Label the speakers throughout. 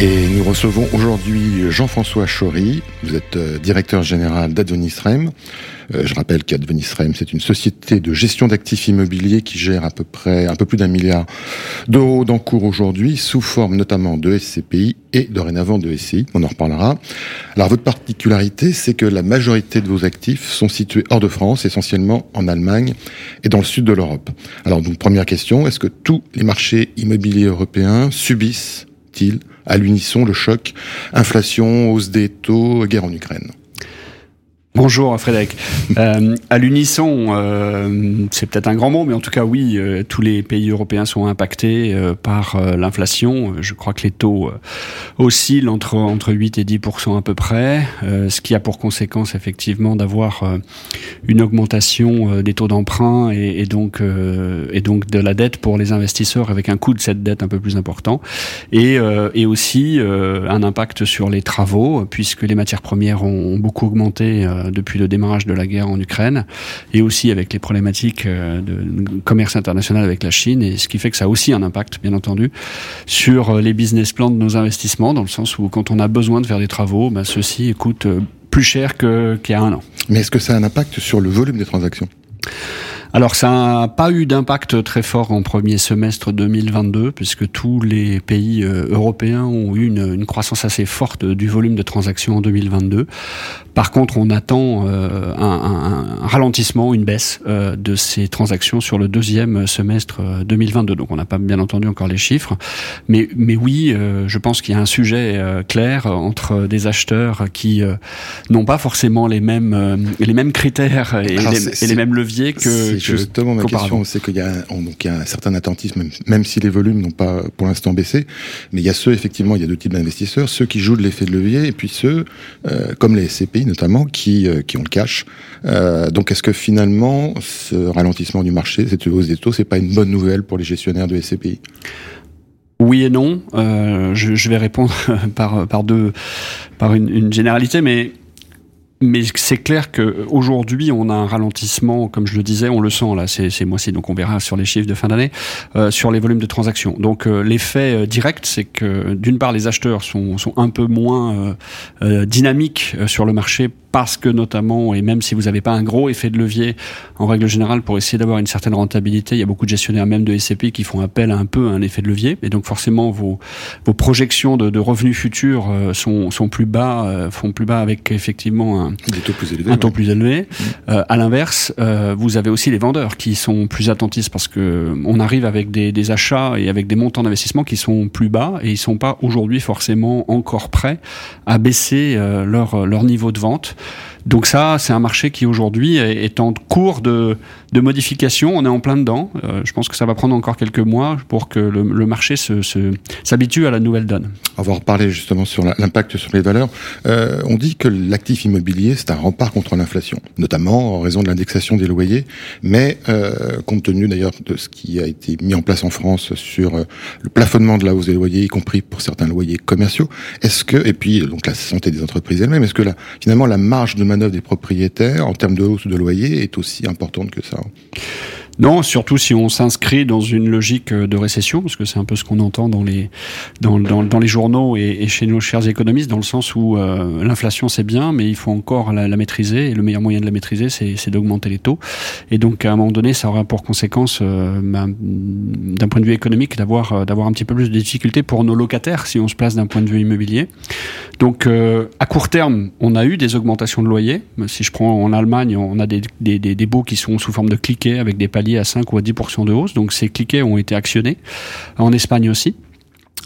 Speaker 1: Et nous recevons aujourd'hui Jean-François Chory. Vous êtes euh, directeur général d'Advenisrem. Euh, je rappelle qu'Advenisrem, c'est une société de gestion d'actifs immobiliers qui gère à peu près un peu plus d'un milliard d'euros d'encours aujourd'hui, sous forme notamment de SCPI et dorénavant de SCI. On en reparlera. Alors votre particularité, c'est que la majorité de vos actifs sont situés hors de France, essentiellement en Allemagne et dans le sud de l'Europe. Alors donc première question, est-ce que tous les marchés immobiliers européens subissent-ils à l'unisson le choc, inflation, hausse des taux, guerre en Ukraine.
Speaker 2: Bonjour Frédéric. Euh, à l'unisson, euh, c'est peut-être un grand mot, mais en tout cas oui, euh, tous les pays européens sont impactés par l'inflation. Je crois que les taux oscillent entre entre 8 et 10% à peu près, ce qui a pour conséquence effectivement d'avoir une augmentation des taux d'emprunt et, et, donc et donc de la dette pour les investisseurs avec un coût de cette dette un peu plus important et et aussi un impact sur les travaux puisque les matières premières ont, ont beaucoup augmenté depuis le démarrage de la guerre en Ukraine, et aussi avec les problématiques euh, de commerce international avec la Chine, et ce qui fait que ça a aussi un impact, bien entendu, sur euh, les business plans de nos investissements, dans le sens où quand on a besoin de faire des travaux, ben, ceux-ci coûtent euh, plus cher qu'il y a un an.
Speaker 1: Mais est-ce que ça a un impact sur le volume des transactions?
Speaker 2: Alors ça n'a pas eu d'impact très fort en premier semestre 2022 puisque tous les pays européens ont eu une, une, croissance assez forte du volume de transactions en 2022. Par contre, on attend euh, un, un, ralentissement, une baisse euh, de ces transactions sur le deuxième semestre 2022. Euh, Donc, on n'a pas bien entendu encore les chiffres, mais mais oui, euh, je pense qu'il y a un sujet euh, clair entre des acheteurs qui n'ont pas forcément les mêmes les mêmes critères et, Alors, les, et les, mêmes leviers que. C'est
Speaker 1: justement ma question, c'est qu'il y a un, donc il y a un certain attentisme, même, même si les volumes n'ont pas pour l'instant baissé, mais il y a ceux effectivement, il y a deux types d'investisseurs, ceux qui jouent de l'effet de levier et puis ceux comme les SCPI notamment, qui, euh, qui ont le cash. Euh, donc est-ce que finalement, ce ralentissement du marché, cette hausse des taux, c'est pas une bonne nouvelle pour les gestionnaires de SCPI
Speaker 2: oui et non. Euh, je, je, vais répondre par, par, deux, par une, une généralité, mais mais c'est clair qu'aujourd'hui, on a un ralentissement, comme je le disais, on le sent là ces, mois-ci, donc on verra sur les chiffres de fin d'année, euh, sur les volumes de transactions. Donc euh, l'effet euh, direct, c'est que d'une part, les acheteurs sont, sont un peu moins euh, euh, dynamiques sur le marché parce que notamment, et même si vous n'avez pas un gros effet de levier, en règle générale, pour essayer d'avoir une certaine rentabilité, il y a beaucoup de gestionnaires même de SCP qui font appel à un peu à un effet de levier, et donc forcément vos, vos projections de, de revenus futurs sont, sont plus bas, font plus bas avec effectivement un un,
Speaker 1: taux plus élevés.
Speaker 2: Un taux plus élevé. Mmh. Euh, à l'inverse, euh, vous avez aussi les vendeurs qui sont plus attentifs parce que on arrive avec des, des achats et avec des montants d'investissement qui sont plus bas et ils sont pas aujourd'hui forcément encore prêts à baisser euh, leur, leur niveau de vente. Donc ça, c'est un marché qui aujourd'hui est en cours de, de modification. On est en plein dedans. Euh, je pense que ça va prendre encore quelques mois pour que le, le marché s'habitue à la nouvelle donne.
Speaker 1: On va reparler justement sur l'impact sur les valeurs. Euh, on dit que l'actif immobilier, c'est un rempart contre l'inflation, notamment en raison de l'indexation des loyers, mais euh, compte tenu d'ailleurs de ce qui a été mis en place en France sur euh, le plafonnement de la hausse des loyers, y compris pour certains loyers commerciaux, est-ce que, et puis donc la santé des entreprises elles-mêmes, est-ce que là, finalement la marge de manœuvre des propriétaires en termes de hausse de loyer est aussi importante que ça
Speaker 2: non, surtout si on s'inscrit dans une logique de récession, parce que c'est un peu ce qu'on entend dans les, dans, dans, les journaux et, chez nos chers économistes, dans le sens où euh, l'inflation c'est bien, mais il faut encore la, maîtriser, et le meilleur moyen de la maîtriser, c'est d'augmenter les taux. Et donc à un moment donné, ça aura pour conséquence, euh, ben, d'un point de vue économique, d'avoir euh, un petit peu plus de difficultés pour nos locataires si on se place d'un point de vue immobilier. Donc euh, à court terme, on a eu des augmentations de loyers. Si je prends en Allemagne, on a des, des, des, des baux qui sont sous forme de cliquets avec des paliers à 5 ou à 10% de hausse. Donc ces cliquets ont été actionnés. En Espagne aussi.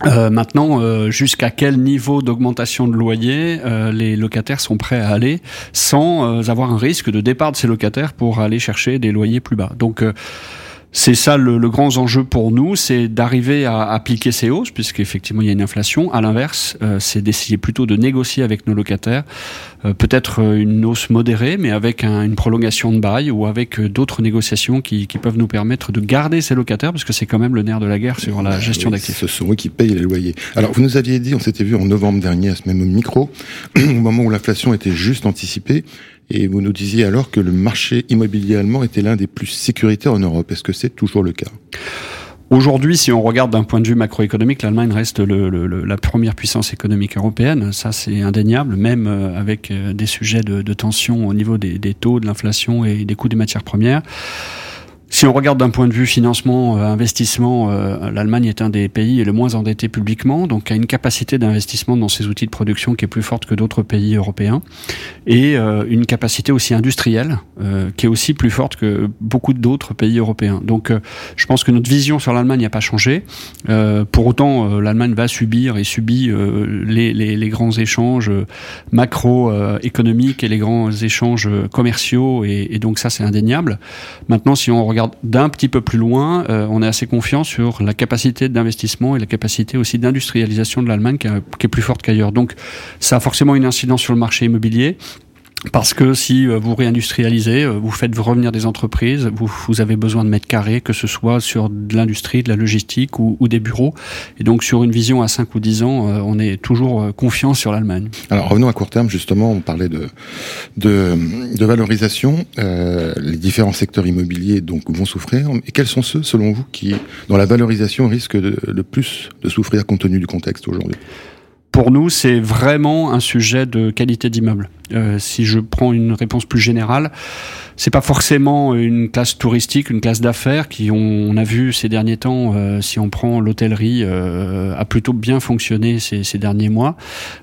Speaker 2: Euh, maintenant, euh, jusqu'à quel niveau d'augmentation de loyer euh, les locataires sont prêts à aller sans euh, avoir un risque de départ de ces locataires pour aller chercher des loyers plus bas? Donc euh, c'est ça le, le, grand enjeu pour nous, c'est d'arriver à appliquer ces hausses, puisqu'effectivement il y a une inflation. À l'inverse, euh, c'est d'essayer plutôt de négocier avec nos locataires peut-être une hausse modérée, mais avec une prolongation de bail ou avec d'autres négociations qui, peuvent nous permettre de garder ces locataires, parce que c'est quand même le nerf de la guerre sur la gestion d'actifs.
Speaker 1: Ce sont eux qui payent les loyers. Alors, vous nous aviez dit, on s'était vu en novembre dernier à ce même micro, au moment où l'inflation était juste anticipée, et vous nous disiez alors que le marché immobilier allemand était l'un des plus sécuritaires en Europe. Est-ce que c'est toujours le cas?
Speaker 2: Aujourd'hui, si on regarde d'un point de vue macroéconomique, l'Allemagne reste la première puissance économique européenne. Ça, c'est indéniable, même euh, avec euh, des sujets de, tension au niveau des taux, de l'inflation et des coûts des matières premières. Si on regarde d'un point de vue financement, euh, investissement, euh, l'Allemagne est un des pays le moins endetté publiquement, donc a une capacité d'investissement dans ses outils de production qui est plus forte que d'autres pays européens, et euh, une capacité aussi industrielle qui est aussi plus forte que beaucoup d'autres pays européens. Donc je pense que notre vision sur l'Allemagne n'a pas changé. pour autant, l'Allemagne va subir et subit les, grands échanges macroéconomiques et les grands échanges commerciaux, et, et donc ça c'est indéniable. Maintenant, si on regarde d'un petit peu plus loin, euh, on est assez confiant sur la capacité d'investissement et la capacité aussi d'industrialisation de l'Allemagne qui, qui, est plus forte qu'ailleurs. Donc ça a forcément une incidence sur le marché immobilier. Parce que si euh, vous réindustrialisez, euh, vous faites revenir des entreprises, vous, vous avez besoin de mètres carrés, que ce soit sur de l'industrie, de la logistique ou, ou, des bureaux. Et donc sur une vision à 5 ou 10 ans, euh, on est toujours confiant sur l'Allemagne.
Speaker 1: Alors revenons à court terme, justement, on parlait de, de, de valorisation. Euh, les différents secteurs immobiliers donc vont souffrir. Et quels sont ceux, selon vous, qui, dans la valorisation, risquent de, de plus de souffrir compte tenu du contexte aujourd'hui?
Speaker 2: Pour nous, c'est vraiment un sujet de qualité d'immeuble. Euh, si je prends une réponse plus générale, c'est pas forcément une classe touristique, une classe d'affaires qui on a vu ces derniers temps, euh, si on prend l'hôtellerie, euh, a plutôt bien fonctionné ces, ces derniers mois.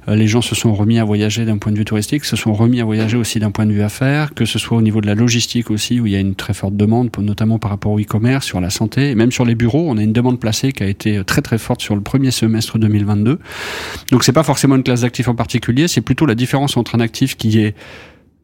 Speaker 2: Les gens se sont remis à voyager d'un point de vue touristique, se sont remis à voyager aussi d'un point de vue affaires, que ce soit au niveau de la logistique aussi, où il y a une très forte demande, notamment par rapport au e-commerce, sur la santé, et même sur les bureaux, on a une demande placée qui a été très très forte sur le premier semestre 2022. Donc c'est pas forcément une classe d'actifs en particulier, c'est plutôt la différence entre un actif qui est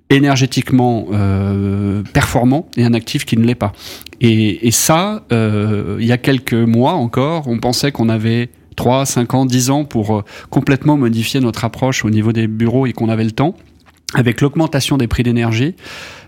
Speaker 2: énergétiquement euh, performant et un actif qui ne l'est pas. Et, ça, euh, il y a quelques mois encore, on pensait qu'on avait 3, 5 ans, 10 ans pour euh, complètement modifier notre approche au niveau des bureaux et qu'on avait le temps. Avec l'augmentation des prix d'énergie,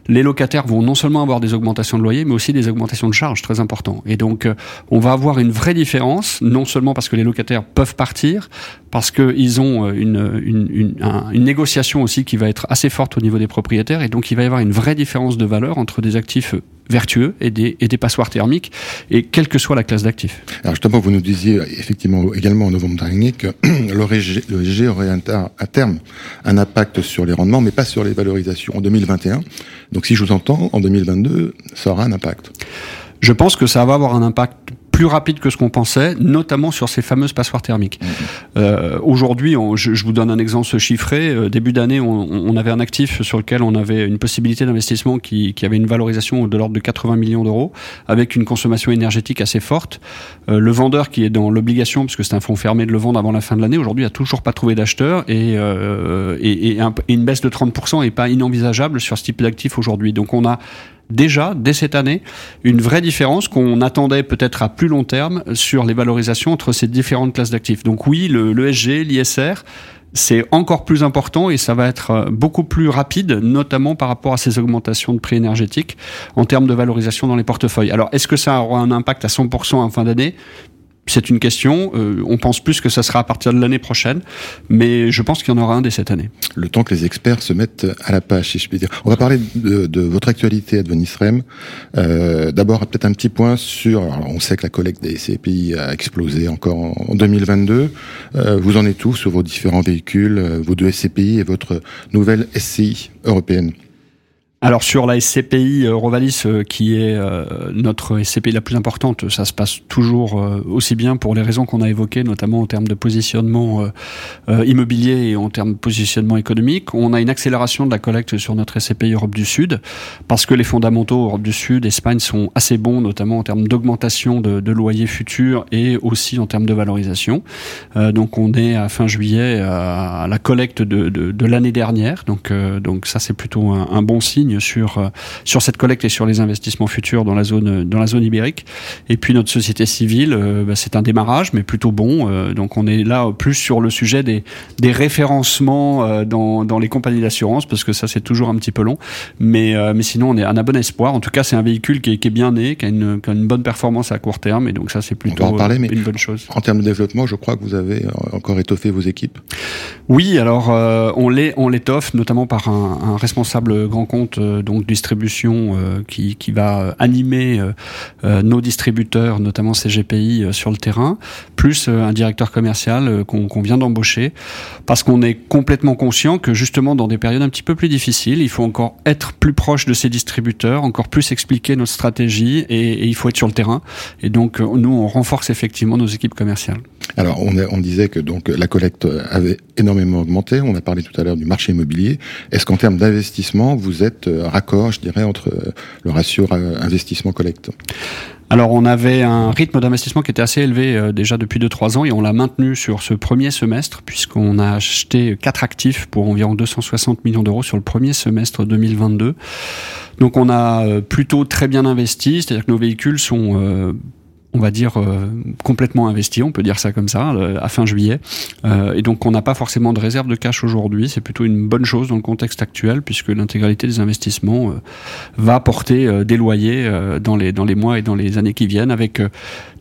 Speaker 2: les locataires vont non seulement avoir des augmentations de loyer, mais aussi des augmentations de charges très importantes. Et donc, on va avoir une vraie différence, non seulement parce que les locataires peuvent partir, parce qu'ils ont euh, une, une, une, une, négociation aussi qui va être assez forte au niveau des propriétaires, et donc il va y avoir une vraie différence de valeur entre des actifs vertueux et des, et des passoires thermiques, et quelle que soit la classe d'actifs.
Speaker 1: Alors justement, vous nous disiez effectivement également en novembre dernier que le aurait à terme un impact sur les rendements, mais pas sur les valorisations en 2021. Donc si je vous entends, en 2022, ça aura un impact.
Speaker 2: Je pense que ça va avoir un impact plus rapide que ce qu'on pensait, notamment sur ces fameuses passoires thermiques. Mhm. Euh, Aujourd'hui, je, je, vous donne un exemple chiffré. Euh, début d'année, on, on, avait un actif sur lequel on avait une possibilité d'investissement qui, qui, avait une valorisation de l'ordre de 80 millions d'euros, avec une consommation énergétique assez forte. Euh, le vendeur qui est dans l'obligation, parce que c'est un fonds fermé de le vendre avant la fin de l'année, aujourd'hui a toujours pas trouvé d'acheteur et, euh, et, et, un, et une baisse de 30% est pas inenvisageable sur ce type d'actif aujourd'hui. Donc on a déjà, dès cette année, une vraie différence qu'on attendait peut-être à plus long terme sur les valorisations entre ces différentes classes d'actifs. Donc oui, l'ESG, l'ISR, c'est encore plus important et ça va être euh, beaucoup plus rapide, notamment par rapport à ces augmentations de prix énergétiques en termes de valorisation dans les portefeuilles. Alors, est-ce que ça aura un impact à 100% en fin d'année? C'est une question. Euh, on pense plus que ça sera à partir de l'année prochaine, mais je pense qu'il y en aura un dès cette année.
Speaker 1: Le temps que les experts se mettent à la page, si je puis dire. On va parler de, votre actualité, Advenis Rem. Euh, D'abord, peut-être un petit point sur. Alors, on sait que la collecte des SCPI a explosé encore en, 2022. Euh, vous en êtes tous sur vos différents véhicules, vos deux SCPI et votre nouvelle SCI européenne?
Speaker 2: Alors sur la SCPI euh, Rovalis, euh, qui est euh, notre SCPI la plus importante, ça se passe toujours aussi bien pour les raisons qu'on a évoquées, notamment en termes de positionnement immobilier et en termes de positionnement économique. On a une accélération de la collecte sur notre SCPI Europe du Sud, parce que les fondamentaux Europe du Sud, Espagne sont assez bons, notamment en termes d'augmentation de, de, loyers futurs et aussi en termes de valorisation. donc on est à fin juillet à la collecte de, de, de l'année dernière, donc, donc ça c'est plutôt un, un bon signe ligne sur sur cette collecte et sur les investissements futurs dans la zone dans la zone ibérique. Et puis notre société civile, bah, c'est un démarrage, mais plutôt bon. donc on est là plus sur le sujet des des référencements dans dans les compagnies d'assurance parce que ça c'est toujours un petit peu long. Mais mais sinon on est un bon espoir. En tout cas, c'est un véhicule qui est, qui est bien né, qui a, une, qui a, une, bonne performance à court terme, et donc ça c'est plutôt
Speaker 1: en parler, mais
Speaker 2: une bonne chose.
Speaker 1: En termes de développement, je crois que vous avez encore étoffé vos équipes.
Speaker 2: Oui, alors euh, on les on l'étoffe notamment par un, un, responsable grand compte euh, donc distribution euh, qui, va animer euh, nos distributeurs, notamment CGPI sur le terrain, plus un directeur commercial qu'on qu vient d'embaucher, parce qu'on est complètement conscient que justement dans des périodes un petit peu plus difficiles, il faut encore être plus proche de ces distributeurs, encore plus expliquer notre stratégie et, et il faut être sur le terrain. Et donc nous on renforce effectivement nos équipes commerciales.
Speaker 1: Alors on, a, on disait que donc la collecte avait énormément augmenté. On a parlé tout à l'heure du marché immobilier. Est-ce qu'en termes d'investissement, vous êtes raccord, je dirais, entre le ratio investissement-collecte
Speaker 2: alors on avait un rythme d'investissement qui était assez élevé euh, déjà depuis 2-3 ans et on l'a maintenu sur ce premier semestre puisqu'on a acheté quatre actifs pour environ 260 millions d'euros sur le premier semestre 2022. Donc on a plutôt très bien investi, c'est-à-dire que nos véhicules sont euh, on va dire euh, complètement investi, on peut dire ça comme ça, euh, à fin juillet. Euh, et donc on n'a pas forcément de réserve de cash aujourd'hui. C'est plutôt une bonne chose dans le contexte actuel puisque l'intégralité des investissements va porter des loyers dans les dans les mois et dans les années qui viennent avec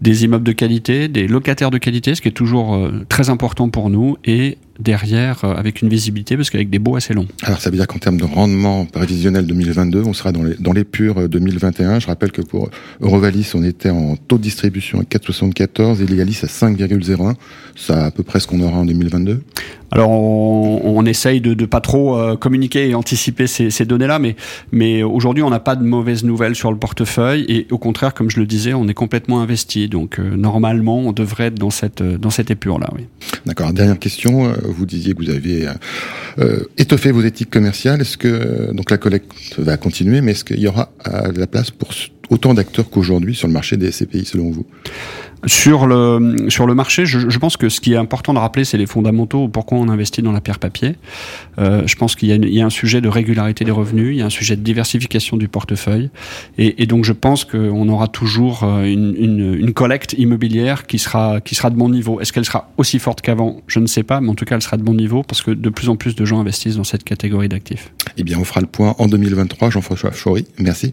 Speaker 2: des immeubles de qualité, des locataires de qualité, ce qui est toujours très important pour nous et derrière avec une visibilité parce qu'avec des baux assez longs.
Speaker 1: Alors ça veut dire qu'en termes de rendement prévisionnel 2022, on sera dans les, dans les purs 2021. Je rappelle que pour Eurovalis, on était en taux de distribution à 4,74 et Legalis à 5,01. C'est à peu près ce qu'on aura en 2022
Speaker 2: alors on, on essaye de, de pas trop euh, communiquer et anticiper ces, ces données-là, mais, mais aujourd'hui on n'a pas de mauvaises nouvelles sur le portefeuille et au contraire, comme je le disais, on est complètement investi. Donc euh, normalement, on devrait être dans cette dans cette épure-là. Oui.
Speaker 1: D'accord. Dernière question. Vous disiez que vous aviez euh, étoffé vos éthiques commerciales. Est-ce que donc la collecte va continuer, mais est-ce qu'il y aura de la place pour autant d'acteurs qu'aujourd'hui sur le marché des SCPI selon vous?
Speaker 2: Sur le, sur le marché, je, je, pense que ce qui est important de rappeler, c'est les fondamentaux, pourquoi on investit dans la pierre papier. Euh, je pense qu'il y, y, a un sujet de régularité des revenus, il y a un sujet de diversification du portefeuille, et, et donc je pense qu'on aura toujours euh, une, une, une, collecte immobilière qui sera, qui sera de bon niveau. Est-ce qu'elle sera aussi forte qu'avant? Je ne sais pas, mais en tout cas, elle sera de bon niveau, parce que de plus en plus de gens investissent dans cette catégorie d'actifs.
Speaker 1: Eh bien, on fera le point en 2023. Jean-François Chaury, merci.